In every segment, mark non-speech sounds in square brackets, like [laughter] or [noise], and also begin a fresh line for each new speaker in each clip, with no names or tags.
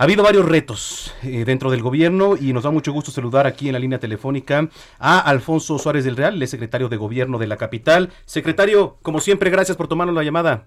Ha habido varios retos eh, dentro del gobierno y nos da mucho gusto saludar aquí en la línea telefónica a Alfonso Suárez del Real, el secretario de gobierno de la capital. Secretario, como siempre, gracias por tomarnos la llamada.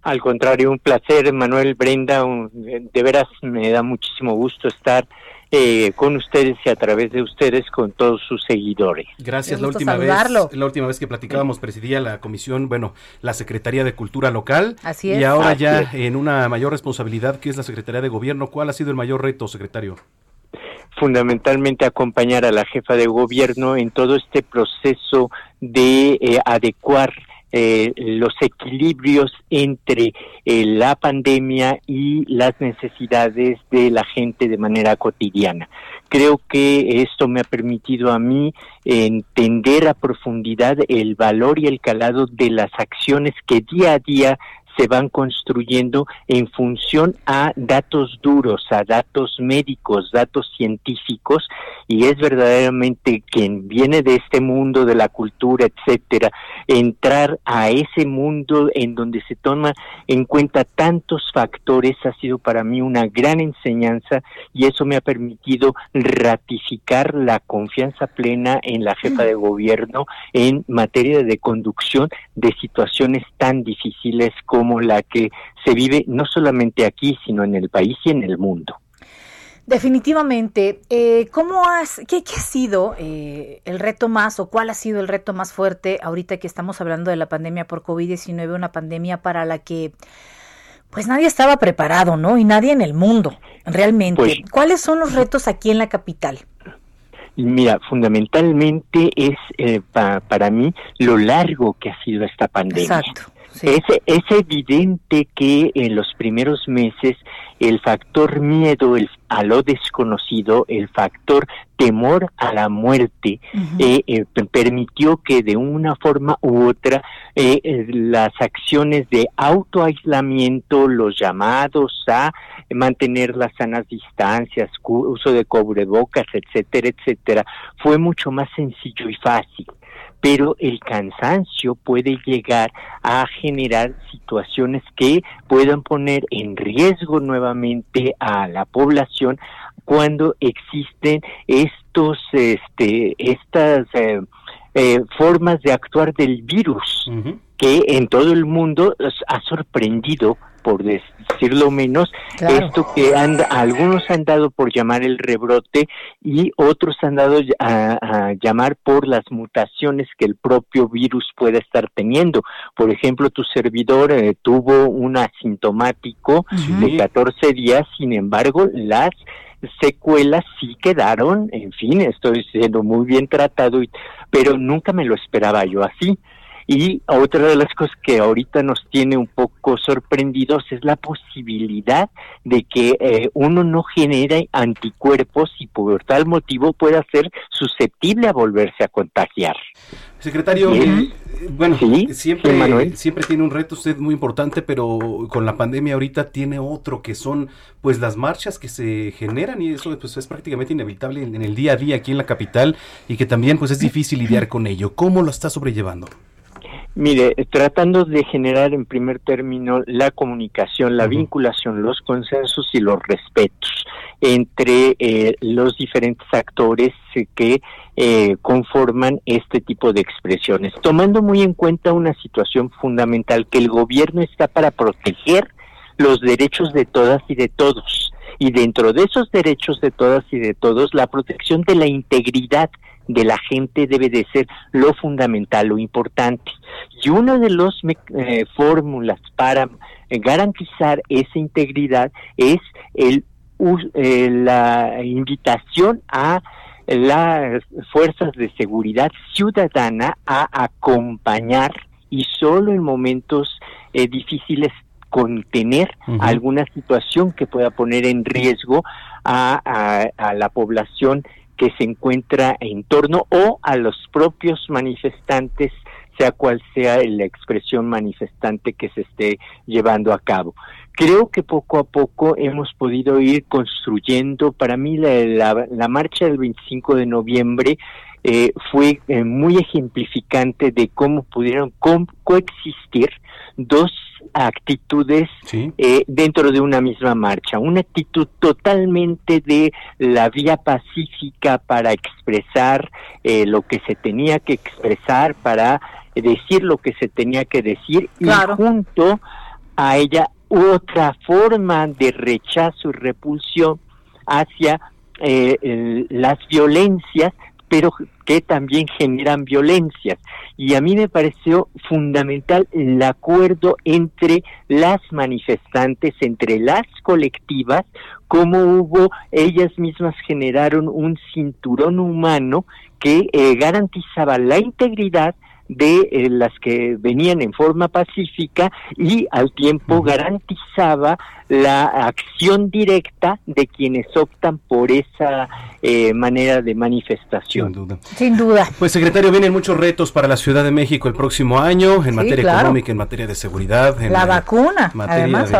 Al contrario, un placer, Manuel Brenda. un- de veras me da muchísimo gusto estar eh, con ustedes y a través de ustedes con todos sus seguidores.
Gracias. La última
saludarlo.
vez, la última vez que platicábamos presidía la comisión, bueno, la Secretaría de Cultura Local.
Así
Y
es.
ahora
Así
ya
es.
en una mayor responsabilidad que es la Secretaría de Gobierno. ¿Cuál ha sido el mayor reto, secretario?
fundamentalmente acompañar a la jefa de gobierno en todo este proceso de eh, adecuar eh, los equilibrios entre eh, la pandemia y las necesidades de la gente de manera cotidiana. Creo que esto me ha permitido a mí entender a profundidad el valor y el calado de las acciones que día a día se van construyendo en función a datos duros, a datos médicos, datos científicos, y es verdaderamente quien viene de este mundo de la cultura, etcétera, entrar a ese mundo en donde se toma en cuenta tantos factores ha sido para mí una gran enseñanza y eso me ha permitido ratificar la confianza plena en la jefa de gobierno en materia de conducción de situaciones tan difíciles como la que se vive no solamente aquí, sino en el país y en el mundo.
Definitivamente. Eh, ¿Cómo has, qué, qué ha sido eh, el reto más o cuál ha sido el reto más fuerte ahorita que estamos hablando de la pandemia por COVID-19, una pandemia para la que pues nadie estaba preparado, ¿no? Y nadie en el mundo, realmente.
Pues-
¿Cuáles son los retos aquí en la capital?
Mira, fundamentalmente es eh, pa- para mí lo largo que ha sido esta pandemia.
Exacto. Sí.
Es, es evidente que en los primeros meses el factor miedo el- a lo desconocido, el factor temor a la muerte, eh, eh, pe- permitió que de una forma u otra eh, eh, las acciones de autoaislamiento, los llamados a mantener las sanas distancias, uso de cubrebocas, etcétera, etcétera, fue mucho más sencillo y fácil. Pero el cansancio puede llegar a generar situaciones que puedan poner en riesgo nuevamente a la población cuando existen estos, este, estas eh, eh, formas de actuar del virus. Que en todo el mundo ha sorprendido, por decirlo menos,
Claro.
esto que han, algunos han dado por llamar el rebrote y otros han dado a, a llamar por las mutaciones que el propio virus puede estar teniendo. Por ejemplo, tu servidor eh, tuvo un asintomático de 14 días, sin embargo, las secuelas sí quedaron, en fin, estoy siendo muy bien tratado, y- pero nunca me lo esperaba yo así. Y otra de las cosas que ahorita nos tiene un poco sorprendidos es la posibilidad de que eh, uno no genere anticuerpos y por tal motivo pueda ser susceptible a volverse a contagiar.
Secretario,
Sí.
eh, bueno,
Sí,
siempre,
sí,
siempre tiene un reto usted muy importante, pero con la pandemia ahorita tiene otro que son pues las marchas que se generan y eso pues es prácticamente inevitable en, en el día a día aquí en la capital y que también pues es difícil lidiar con ello. ¿Cómo lo está sobrellevando?
Mire, tratando de generar en primer término la comunicación, la vinculación, los consensos y los respetos entre eh, los diferentes actores que eh, conforman este tipo de expresiones, tomando muy en cuenta una situación fundamental, que el gobierno está para proteger los derechos de todas y de todos. Y dentro de esos derechos de todas y de todos, la protección de la integridad de la gente debe de ser lo fundamental, lo importante. Y una de las eh, fórmulas para eh, garantizar esa integridad es el, eh, la invitación a las fuerzas de seguridad ciudadana a acompañar y solo en momentos eh, difíciles contener alguna situación que pueda poner en riesgo a, a la población que se encuentra en torno o a los propios manifestantes sea cual sea la expresión manifestante que se esté llevando a cabo. Creo que poco a poco hemos podido ir construyendo, para mí la, la, marcha del 25 de noviembre eh, fue eh, muy ejemplificante de cómo pudieron coexistir dos actitudes eh, dentro de una misma marcha. Una actitud totalmente de la vía pacífica para expresar lo que se tenía que expresar, para decir lo que se tenía que decir y junto a ella otra forma de rechazo y repulsión hacia eh, las violencias, pero que también generan violencias. Y a mí me pareció fundamental el acuerdo entre las manifestantes, entre las colectivas, como hubo, ellas mismas generaron un cinturón humano que eh, garantizaba la integridad de eh, las que venían en forma pacífica y al tiempo garantizaba la acción directa de quienes optan por esa eh, manera de manifestación.
Sin duda.
Sin duda.
Pues secretario, vienen muchos retos para la Ciudad de México el próximo año en materia económica, en materia de seguridad. En
la, vacuna, además.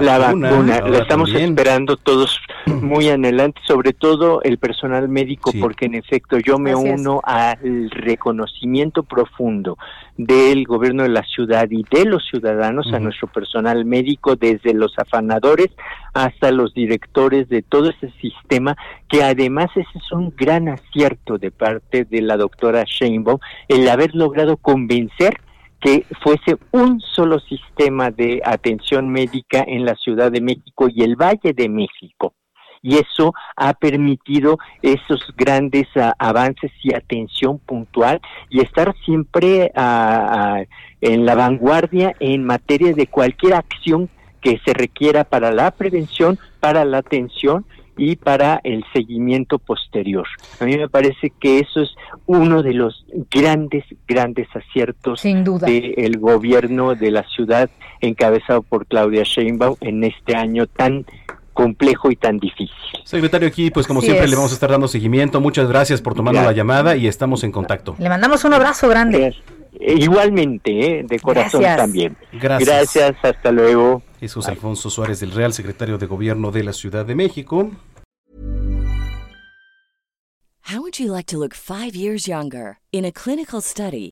La vacuna, la estamos esperando todos [clears throat] muy adelante, sobre todo el personal médico, porque en efecto yo me uno al reconocimiento profundo del gobierno de la ciudad y de los ciudadanos, a nuestro personal médico, desde los afanadores hasta los directores de todo ese sistema, que además ese es un gran acierto de parte de la doctora Sheinbaum, el haber logrado convencer que fuese un solo sistema de atención médica en la Ciudad de México y el Valle de México y eso ha permitido esos grandes ah, avances y atención puntual y estar siempre ah, ah, en la vanguardia en materia de cualquier acción que se requiera para la prevención, para la atención y para el seguimiento posterior. A mí me parece que eso es uno de los grandes, grandes aciertos del gobierno de la ciudad encabezado por Claudia Sheinbaum en este año tan complejo y tan difícil.
Secretario, aquí pues como siempre le vamos a estar dando seguimiento. Muchas gracias por tomarnos la llamada y estamos en contacto.
Le mandamos un abrazo grande.
Eh, igualmente, ¿eh? de corazón también. Gracias. Gracias, hasta luego.
Jesús Alfonso Suárez del Real, secretario de Gobierno de la Ciudad de México.
How would you like to look five years younger? In a clinical study,